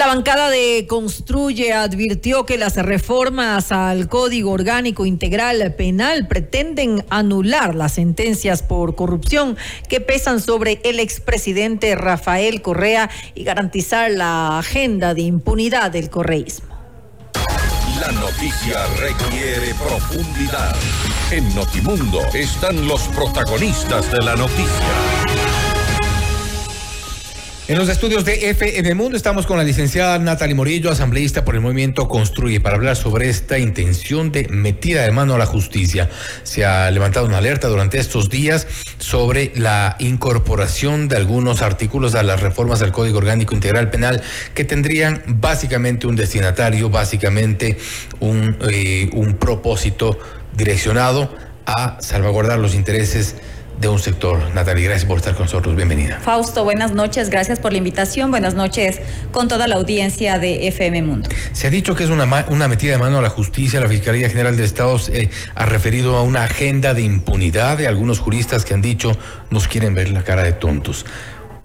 La bancada de Construye advirtió que las reformas al Código Orgánico Integral Penal pretenden anular las sentencias por corrupción que pesan sobre el expresidente Rafael Correa y garantizar la agenda de impunidad del correísmo. La noticia requiere profundidad. En Notimundo están los protagonistas de la noticia. En los estudios de FM Mundo estamos con la licenciada Natalie Morillo, asambleísta por el movimiento Construye, para hablar sobre esta intención de metida de mano a la justicia. Se ha levantado una alerta durante estos días sobre la incorporación de algunos artículos a las reformas del Código Orgánico Integral Penal que tendrían básicamente un destinatario, básicamente un, eh, un propósito direccionado a salvaguardar los intereses de un sector. Natalie, gracias por estar con nosotros. Bienvenida. Fausto, buenas noches. Gracias por la invitación. Buenas noches con toda la audiencia de FM Mundo. Se ha dicho que es una, una metida de mano a la justicia. La Fiscalía General de Estados eh, ha referido a una agenda de impunidad de algunos juristas que han dicho nos quieren ver la cara de tontos.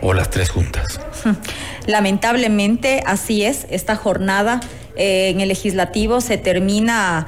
O las tres juntas. Lamentablemente así es. Esta jornada eh, en el legislativo se termina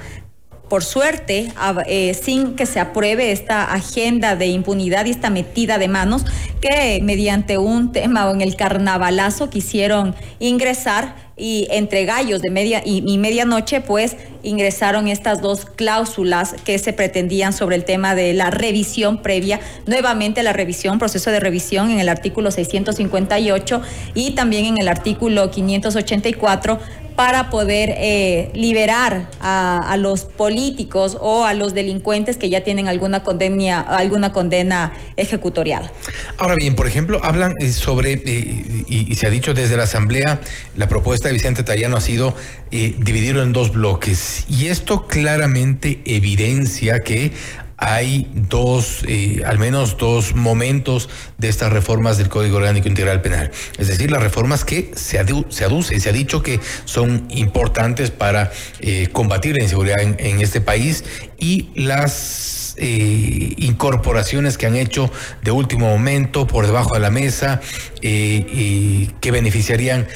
por suerte, eh, sin que se apruebe esta agenda de impunidad y esta metida de manos que mediante un tema o en el carnavalazo quisieron ingresar y entre gallos de media y, y, medianoche, pues ingresaron estas dos cláusulas que se pretendían sobre el tema de la revisión previa, nuevamente la revisión, proceso de revisión en el artículo 658 y también en el artículo 584 para poder eh, liberar a, los políticos o a los delincuentes que ya tienen alguna condena, alguna condena ejecutorial. Ahora bien, por ejemplo, hablan eh, sobre, eh, y, se ha dicho desde la Asamblea, la propuesta de Vicente Tallano ha sido dividirlo en dos bloques. Y esto claramente evidencia que hay dos, eh, al menos dos momentos de estas reformas del Código Orgánico Integral Penal. Es decir, las reformas que se, se aduce, se ha dicho que son importantes para eh, combatir la inseguridad en, este país y las eh, incorporaciones que han hecho de último momento por debajo de la mesa que beneficiarían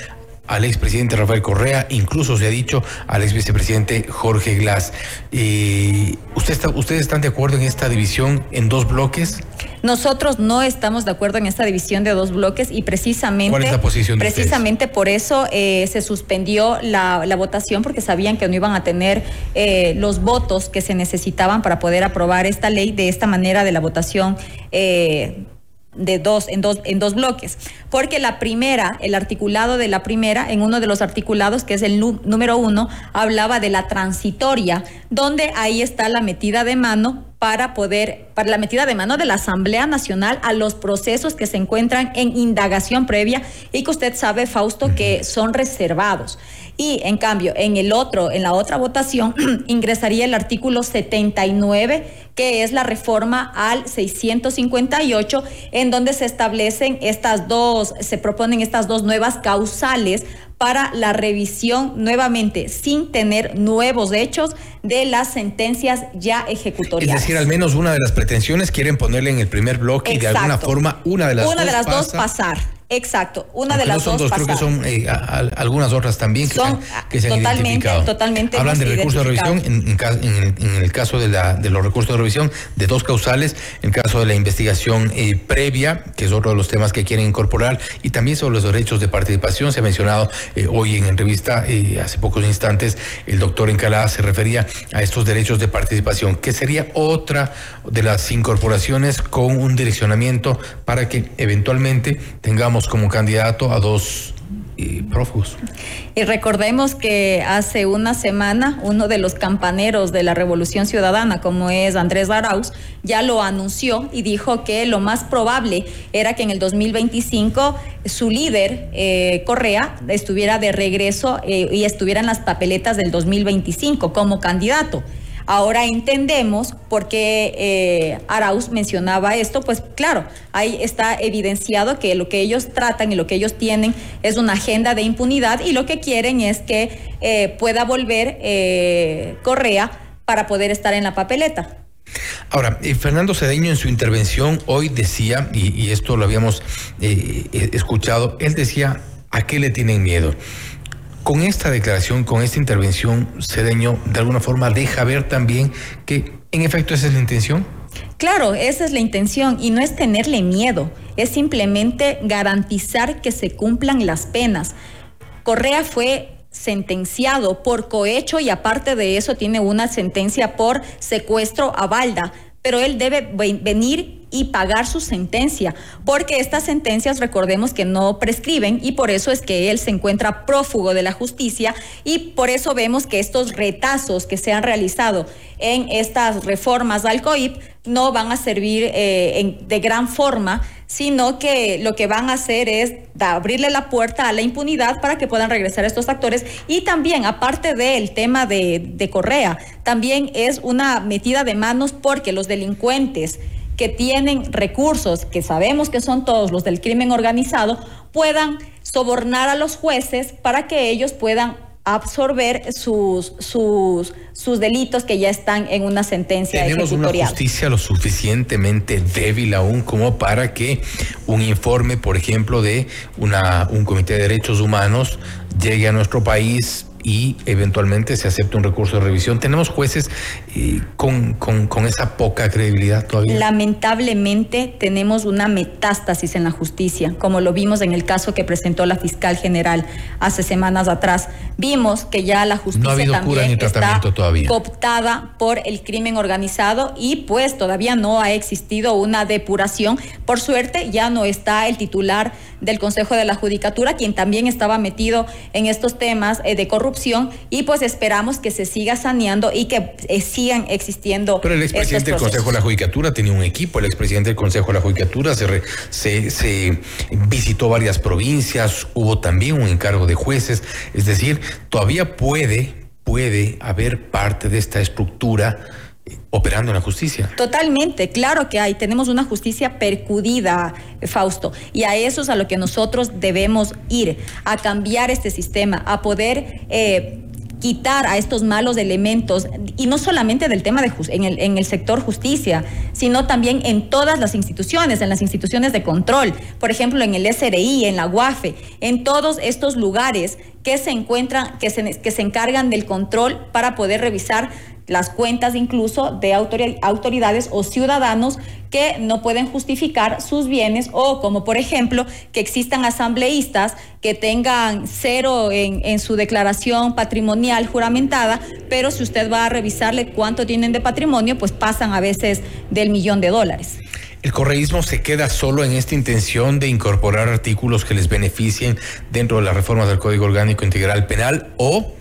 al expresidente Rafael Correa, incluso se ha dicho al ex vicepresidente Jorge Glass. Eh, ¿usted está, ¿Ustedes están de acuerdo en esta división en dos bloques? Nosotros no estamos de acuerdo en esta división de dos bloques y precisamente, ¿Cuál es la posición precisamente por eso eh, se suspendió la, votación porque sabían que no iban a tener eh, los votos que se necesitaban para poder aprobar esta ley de esta manera de la votación de dos en dos en dos bloques, porque la primera, el articulado de la primera, en uno de los articulados que es el número uno, hablaba de la transitoria, donde ahí está la metida de mano para poder, para la metida de mano de la Asamblea Nacional a los procesos que se encuentran en indagación previa y que usted sabe, Fausto, que son reservados. Y en cambio, en el otro, en la otra votación, ingresaría el artículo 79, que es la reforma al 658, en donde se establecen estas dos, se proponen estas dos nuevas causales para la revisión nuevamente sin tener nuevos hechos de las sentencias ya ejecutoriadas. Es decir, al menos una de las pretensiones quieren ponerle en el primer bloque y de alguna forma una de las una dos de las dos pasar. Exacto, una de las son dos, creo que son eh, algunas otras también que, son, que se han totalmente, identificado. Totalmente Hablan de recursos de revisión, en, en, el caso de, la, de los recursos de revisión, de dos causales, en el caso de la investigación eh, previa, que es otro de los temas que quieren incorporar, y también sobre los derechos de participación. Se ha mencionado eh, hoy en entrevista, hace pocos instantes, el doctor Encalada se refería a estos derechos de participación, que sería otra de las incorporaciones con un direccionamiento para que eventualmente tengamos como candidato a dos eh, prófugos. Y recordemos que hace una semana uno de los campaneros de la Revolución Ciudadana, como es Andrés Arauz, ya lo anunció y dijo que lo más probable era que en el 2025 su líder, eh, Correa, estuviera de regreso eh, y estuviera en las papeletas del 2025 como candidato. Ahora entendemos por qué eh, Arauz mencionaba esto, pues claro, ahí está evidenciado que lo que ellos tratan y lo que ellos tienen es una agenda de impunidad y lo que quieren es que eh, pueda volver eh, Correa para poder estar en la papeleta. Ahora, Fernando Cedeño en su intervención hoy decía, y, esto lo habíamos escuchado, él decía ¿A qué le tienen miedo? Con esta declaración, con esta intervención, Cedeño de alguna forma deja ver también que en efecto esa es la intención. Claro, esa es la intención y no es tenerle miedo, es simplemente garantizar que se cumplan las penas. Correa fue sentenciado por cohecho y aparte de eso tiene una sentencia por secuestro a balda, pero él debe venir y pagar su sentencia, porque estas sentencias recordemos que no prescriben y por eso es que él se encuentra prófugo de la justicia y por eso vemos que estos retazos que se han realizado en estas reformas al COIP no van a servir eh, de gran forma, sino que lo que van a hacer es abrirle la puerta a la impunidad para que puedan regresar estos actores. Y también, aparte del tema de, de Correa, también es una metida de manos porque los delincuentes que tienen recursos, que sabemos que son todos los del crimen organizado, puedan sobornar a los jueces para que ellos puedan absorber sus, sus, sus delitos que ya están en una sentencia Tenemos una justicia lo suficientemente débil aún como para que un informe, por ejemplo, de una, un comité de derechos humanos llegue a nuestro país y eventualmente se acepta un recurso de revisión. Tenemos jueces eh, con, con, esa poca credibilidad todavía. Lamentablemente tenemos una metástasis en la justicia, como lo vimos en el caso que presentó la fiscal general hace semanas atrás. Vimos que ya la justicia también está cooptada por el crimen organizado y pues todavía no ha existido una depuración. Por suerte ya no está el titular del Consejo de la Judicatura, quien también estaba metido en estos temas eh, de corrupción y pues esperamos que se siga saneando y que eh, sigan existiendo. Pero el expresidente del Consejo de la Judicatura tenía un equipo, el expresidente del Consejo de la Judicatura se, se, visitó varias provincias, hubo también un encargo de jueces, es decir, todavía puede, puede haber parte de esta estructura operando en la justicia. Totalmente, claro que hay. Tenemos una justicia percudida, Fausto, y a eso es a lo que nosotros debemos ir, a cambiar este sistema, a poder... Eh, quitar a estos malos elementos, y no solamente del tema de en el, en el sector justicia, sino también en todas las instituciones, en las instituciones de control, por ejemplo, en el SRI, en la UAFE, en todos estos lugares que se encuentran, que se, que se encargan del control para poder revisar las cuentas incluso de autoridades o ciudadanos que no pueden justificar sus bienes o como por ejemplo que existan asambleístas que tengan cero en, su declaración patrimonial juramentada, pero si usted va a revisarle cuánto tienen de patrimonio, pues pasan a veces del millón de dólares. ¿El correísmo se queda solo en esta intención de incorporar artículos que les beneficien dentro de la reforma del Código Orgánico Integral Penal o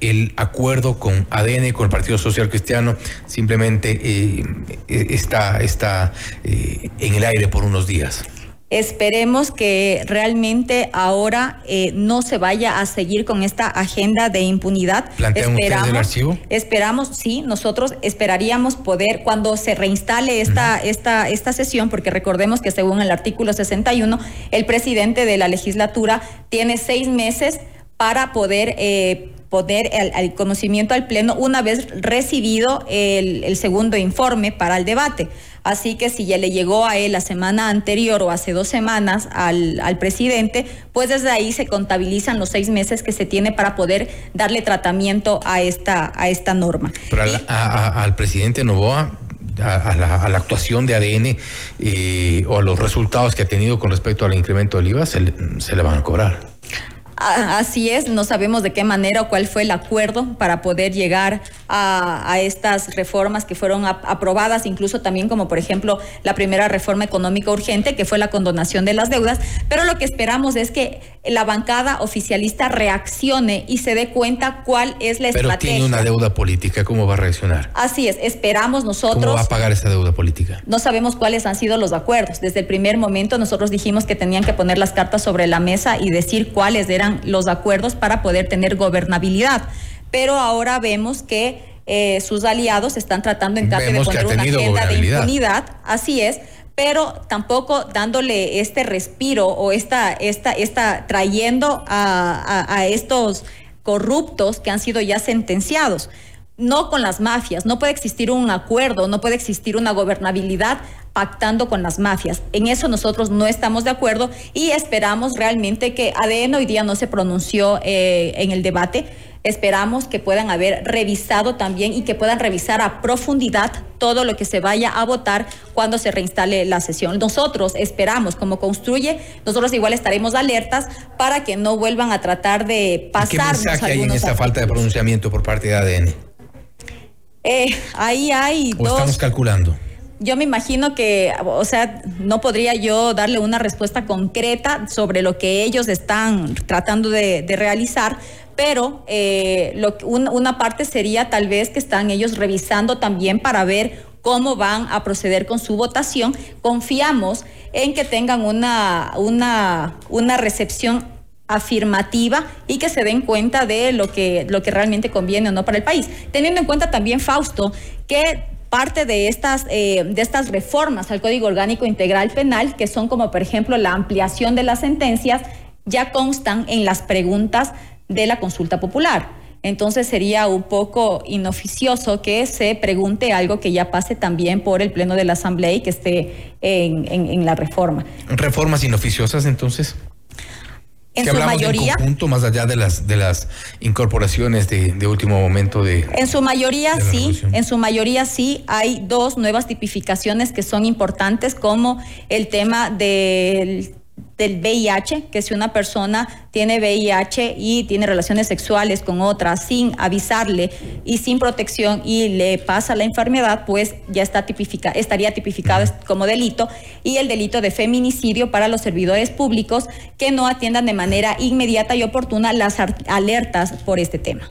el acuerdo con ADN, con el Partido Social Cristiano, simplemente eh, eh, está, está eh, en el aire por unos días. Esperemos que realmente ahora no se vaya a seguir con esta agenda de impunidad. ¿Plantean esperamos, el archivo? Esperamos, sí, nosotros esperaríamos poder, cuando se reinstale esta, esta, esta sesión, porque recordemos que según el artículo 61, el presidente de la legislatura tiene seis meses para poder poner al, conocimiento al Pleno una vez recibido el, segundo informe para el debate. Así que si ya le llegó a él la semana anterior o hace dos semanas al, presidente, pues desde ahí se contabilizan los seis meses que se tiene para poder darle tratamiento a esta, a esta norma. Pero al, presidente Novoa, a, la, actuación de ADN eh, o a los resultados que ha tenido con respecto al incremento del IVA, se le van a cobrar. Así es, no sabemos de qué manera o cuál fue el acuerdo para poder llegar a, estas reformas que fueron aprobadas, incluso también como por ejemplo la primera reforma económica urgente, que fue la condonación de las deudas, pero lo que esperamos es que la bancada oficialista reaccione y se dé cuenta cuál es la estrategia. Pero tiene una deuda política, ¿cómo va a reaccionar? Así es, esperamos nosotros. ¿Cómo va a pagar esa deuda política? No sabemos cuáles han sido los acuerdos. Desde el primer momento nosotros dijimos que tenían que poner las cartas sobre la mesa y decir cuáles eran los acuerdos para poder tener gobernabilidad. Pero ahora vemos que eh, sus aliados están tratando en cambio de poner una agenda de impunidad, así es, pero tampoco dándole este respiro o esta, esta, esta trayendo a, a estos corruptos que han sido ya sentenciados no con las mafias, no puede existir un acuerdo, no puede existir una gobernabilidad pactando con las mafias. En eso nosotros no estamos de acuerdo y esperamos realmente que ADN hoy día no se pronunció eh, en el debate. Esperamos que puedan haber revisado también y que puedan revisar a profundidad todo lo que se vaya a votar cuando se reinstale la sesión. Nosotros esperamos, como construye, nosotros igual estaremos alertas para que no vuelvan a tratar de pasar. ¿Qué mensaje hay en esta falta de pronunciamiento por parte de ADN? Eh, ahí hay ¿O Estamos calculando yo me imagino que, o sea, no podría yo darle una respuesta concreta sobre lo que ellos están tratando de, realizar, pero eh, lo, una parte sería tal vez que están ellos revisando también para ver cómo van a proceder con su votación. Confiamos en que tengan una, una, una recepción afirmativa y que se den cuenta de lo que, lo que realmente conviene o no para el país. Teniendo en cuenta también, Fausto, que parte de estas, eh, de estas reformas al Código Orgánico Integral Penal, que son como por ejemplo la ampliación de las sentencias, ya constan en las preguntas de la consulta popular. Entonces sería un poco inoficioso que se pregunte algo que ya pase también por el Pleno de la Asamblea y que esté en, en la reforma. ¿Reformas inoficiosas entonces? En su mayoría. más allá de las de las incorporaciones de, último momento de. En su mayoría sí, en su mayoría sí hay dos nuevas tipificaciones que son importantes, como el tema del del VIH, que si una persona tiene VIH y tiene relaciones sexuales con otra sin avisarle y sin protección y le pasa la enfermedad, pues ya está tipifica, estaría tipificado como delito y el delito de feminicidio para los servidores públicos que no atiendan de manera inmediata y oportuna las alertas por este tema.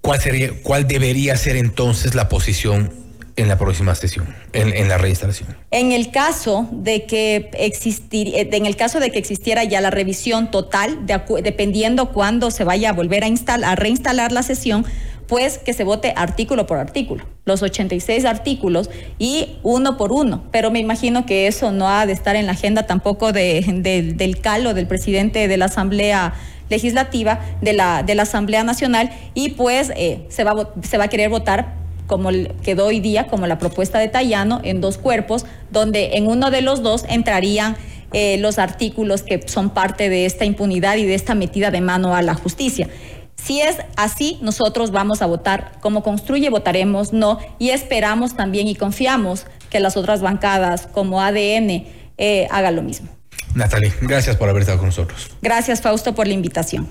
¿Cuál sería, cuál debería ser entonces la posición en la próxima sesión, en, la reinstalación. En el caso de que existir, eh, en el caso de que existiera ya la revisión total, dependiendo cuándo se vaya a volver a, instalar, a reinstalar la sesión, pues que se vote artículo por artículo, los 86 artículos y uno por uno. Pero me imagino que eso no ha de estar en la agenda tampoco de, del calo del presidente de la Asamblea Legislativa, de la, de la Asamblea Nacional, y pues eh, se, va, se va a querer votar como quedó hoy día, como la propuesta de Tayano, en dos cuerpos, donde en uno de los dos entrarían eh, los artículos que son parte de esta impunidad y de esta metida de mano a la justicia. Si es así, nosotros vamos a votar como construye, votaremos no y esperamos también y confiamos que las otras bancadas como ADN eh, hagan lo mismo. Natalie, gracias por haber estado con nosotros. Gracias, Fausto, por la invitación.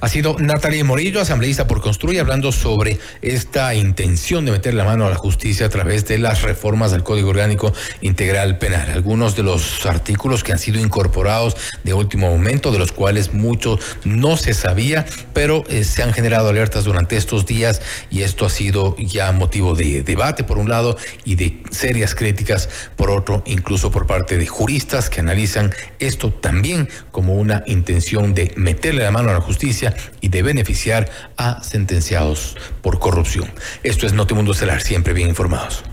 Ha sido Natalie Morillo, asambleísta por Construye, hablando sobre esta intención de meter la mano a la justicia a través de las reformas del Código Orgánico Integral Penal. Algunos de los artículos que han sido incorporados de último momento, de los cuales mucho no se sabía, pero eh, se han generado alertas durante estos días y esto ha sido ya motivo de debate por un lado y de serias críticas por otro, incluso por parte de juristas que analizan esto también como una intención de meterle la mano a la justicia y de beneficiar a sentenciados por corrupción. Esto es Notimundo Celar, siempre bien informados.